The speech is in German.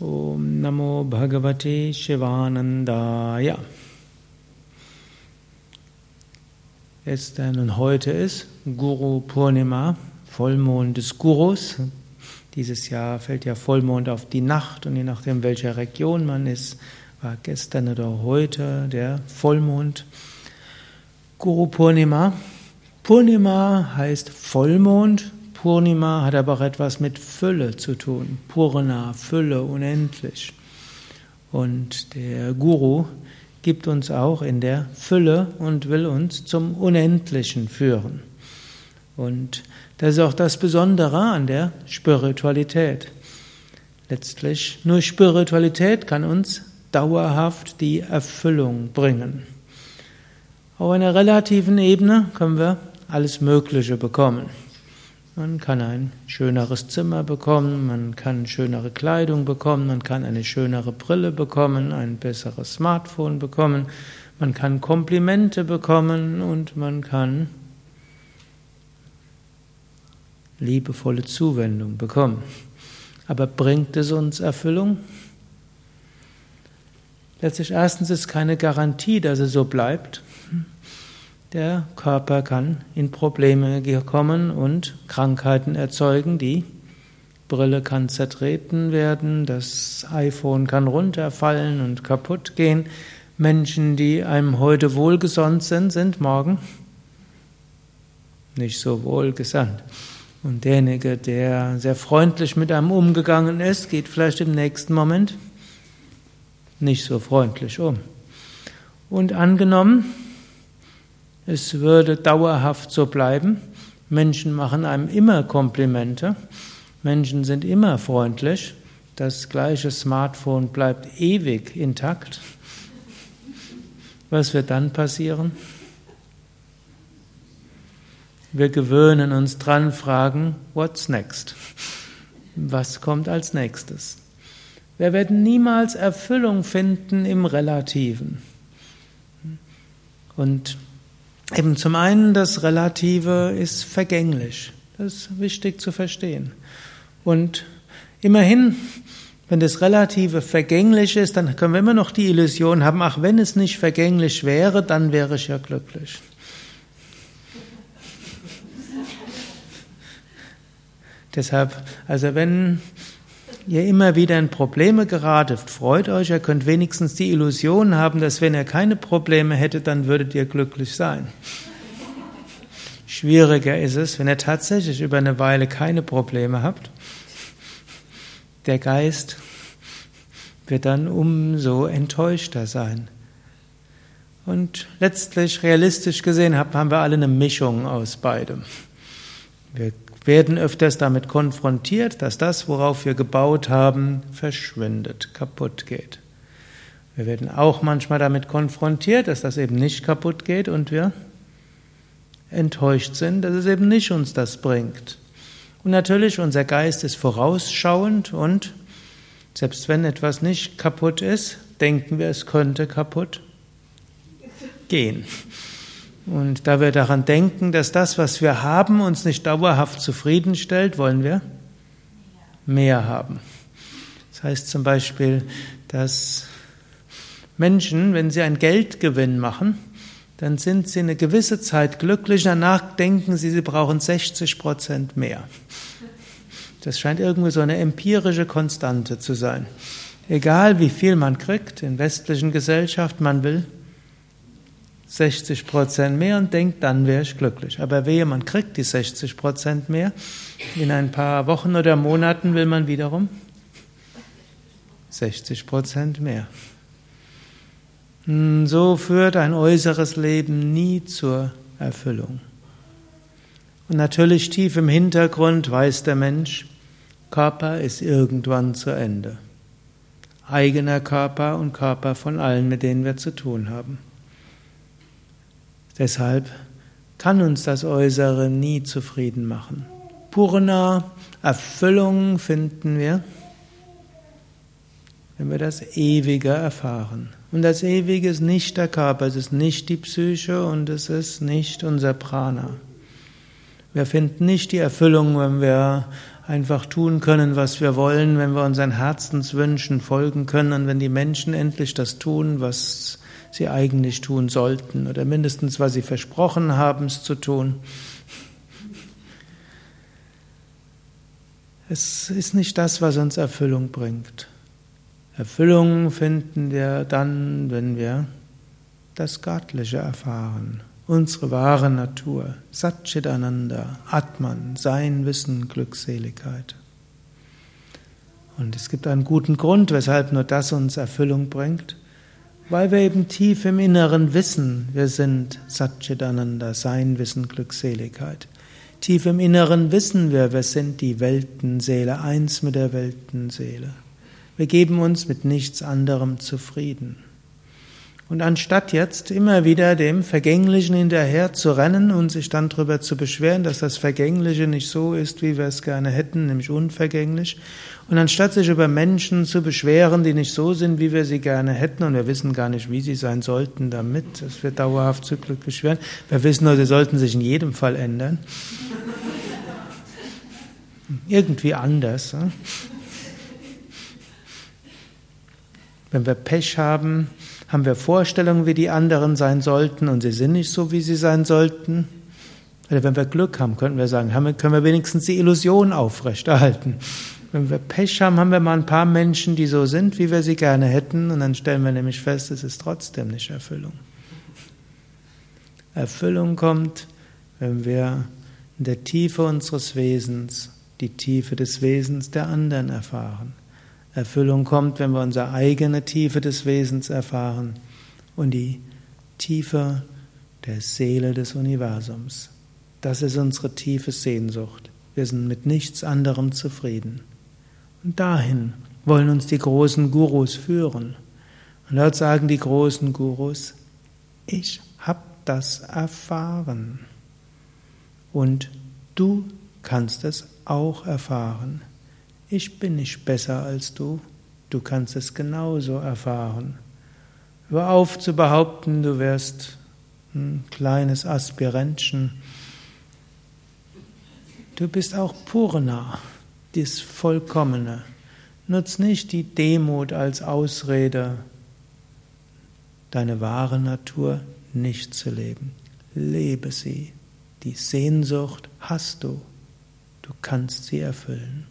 Om Namo Bhagavate Shivanandaya. Jetzt nun heute ist Guru Purnima, Vollmond des Gurus. Dieses Jahr fällt ja Vollmond auf die Nacht und je nachdem, welcher Region man ist, war gestern oder heute der Vollmond. Guru Purnima. Purnima heißt Vollmond Purnima hat aber auch etwas mit Fülle zu tun. Purna, Fülle, unendlich. Und der Guru gibt uns auch in der Fülle und will uns zum Unendlichen führen. Und das ist auch das Besondere an der Spiritualität. Letztlich nur Spiritualität kann uns dauerhaft die Erfüllung bringen. Auf einer relativen Ebene können wir alles Mögliche bekommen. Man kann ein schöneres Zimmer bekommen, man kann schönere Kleidung bekommen, man kann eine schönere Brille bekommen, ein besseres Smartphone bekommen, man kann Komplimente bekommen und man kann liebevolle Zuwendung bekommen. Aber bringt es uns Erfüllung? Letztlich erstens ist keine Garantie, dass es so bleibt. Der Körper kann in Probleme kommen und Krankheiten erzeugen. Die Brille kann zertreten werden, das iPhone kann runterfallen und kaputt gehen. Menschen, die einem heute wohlgesonnen sind, sind morgen nicht so wohlgesandt. Und derjenige, der sehr freundlich mit einem umgegangen ist, geht vielleicht im nächsten Moment nicht so freundlich um. Und angenommen, es würde dauerhaft so bleiben. Menschen machen einem immer Komplimente. Menschen sind immer freundlich. Das gleiche Smartphone bleibt ewig intakt. Was wird dann passieren? Wir gewöhnen uns dran, fragen, what's next? Was kommt als nächstes? Wir werden niemals Erfüllung finden im Relativen. Und Eben zum einen, das Relative ist vergänglich. Das ist wichtig zu verstehen. Und immerhin, wenn das Relative vergänglich ist, dann können wir immer noch die Illusion haben, ach, wenn es nicht vergänglich wäre, dann wäre ich ja glücklich. Deshalb, also wenn ihr immer wieder in Probleme geratet, freut euch, ihr könnt wenigstens die Illusion haben, dass wenn ihr keine Probleme hättet, dann würdet ihr glücklich sein. Schwieriger ist es, wenn ihr tatsächlich über eine Weile keine Probleme habt. Der Geist wird dann umso enttäuschter sein. Und letztlich, realistisch gesehen, haben wir alle eine Mischung aus beidem. Wir werden öfters damit konfrontiert, dass das, worauf wir gebaut haben, verschwindet, kaputt geht. Wir werden auch manchmal damit konfrontiert, dass das eben nicht kaputt geht und wir enttäuscht sind, dass es eben nicht uns das bringt. Und natürlich, unser Geist ist vorausschauend und selbst wenn etwas nicht kaputt ist, denken wir, es könnte kaputt gehen. Und da wir daran denken, dass das, was wir haben, uns nicht dauerhaft zufriedenstellt, wollen wir mehr haben. Das heißt zum Beispiel, dass Menschen, wenn sie einen Geldgewinn machen, dann sind sie eine gewisse Zeit glücklich, danach denken sie, sie brauchen 60 Prozent mehr. Das scheint irgendwie so eine empirische Konstante zu sein. Egal wie viel man kriegt in westlichen Gesellschaften, man will 60 Prozent mehr und denkt, dann wäre ich glücklich. Aber wehe, man kriegt die 60 Prozent mehr. In ein paar Wochen oder Monaten will man wiederum 60 Prozent mehr. Hm, so führt ein äußeres Leben nie zur Erfüllung. Und natürlich tief im Hintergrund weiß der Mensch, Körper ist irgendwann zu Ende. Eigener Körper und Körper von allen, mit denen wir zu tun haben. Deshalb kann uns das Äußere nie zufrieden machen. Purna, Erfüllung finden wir, wenn wir das Ewige erfahren. Und das Ewige ist nicht der Körper, es ist nicht die Psyche und es ist nicht unser Prana. Wir finden nicht die Erfüllung, wenn wir einfach tun können, was wir wollen, wenn wir unseren Herzenswünschen folgen können und wenn die Menschen endlich das tun, was sie eigentlich tun sollten oder mindestens, was sie versprochen haben, es zu tun. Es ist nicht das, was uns Erfüllung bringt. Erfüllung finden wir dann, wenn wir das Göttliche erfahren, unsere wahre Natur, Satchitananda, Atman, Sein, Wissen, Glückseligkeit. Und es gibt einen guten Grund, weshalb nur das uns Erfüllung bringt, weil wir eben tief im Inneren wissen, wir sind Satchitananda, Sein, Wissen, Glückseligkeit. Tief im Inneren wissen wir, wir sind die Weltenseele, eins mit der Weltenseele. Wir geben uns mit nichts anderem zufrieden. Und anstatt jetzt immer wieder dem Vergänglichen hinterher zu rennen und sich dann darüber zu beschweren, dass das Vergängliche nicht so ist, wie wir es gerne hätten, nämlich unvergänglich, und anstatt sich über Menschen zu beschweren, die nicht so sind, wie wir sie gerne hätten, und wir wissen gar nicht, wie sie sein sollten damit, dass wir dauerhaft zu Glück beschweren, wir wissen nur, sie sollten sich in jedem Fall ändern. Irgendwie anders. Wenn wir Pech haben, haben wir Vorstellungen, wie die anderen sein sollten, und sie sind nicht so, wie sie sein sollten. Oder wenn wir Glück haben, könnten wir sagen, können wir wenigstens die Illusion aufrechterhalten. Wenn wir Pech haben, haben wir mal ein paar Menschen, die so sind, wie wir sie gerne hätten, und dann stellen wir nämlich fest, es ist trotzdem nicht Erfüllung. Erfüllung kommt, wenn wir in der Tiefe unseres Wesens die Tiefe des Wesens der anderen erfahren. Erfüllung kommt, wenn wir unsere eigene Tiefe des Wesens erfahren und die Tiefe der Seele des Universums. Das ist unsere tiefe Sehnsucht. Wir sind mit nichts anderem zufrieden. Und dahin wollen uns die großen Gurus führen. Und dort sagen die großen Gurus, ich habe das erfahren. Und du kannst es auch erfahren. Ich bin nicht besser als du, du kannst es genauso erfahren. Hör auf zu behaupten, du wärst ein kleines Aspirentchen. Du bist auch Purna das Vollkommene. Nutz nicht die Demut als Ausrede, deine wahre Natur nicht zu leben. Lebe sie. Die Sehnsucht hast du. Du kannst sie erfüllen.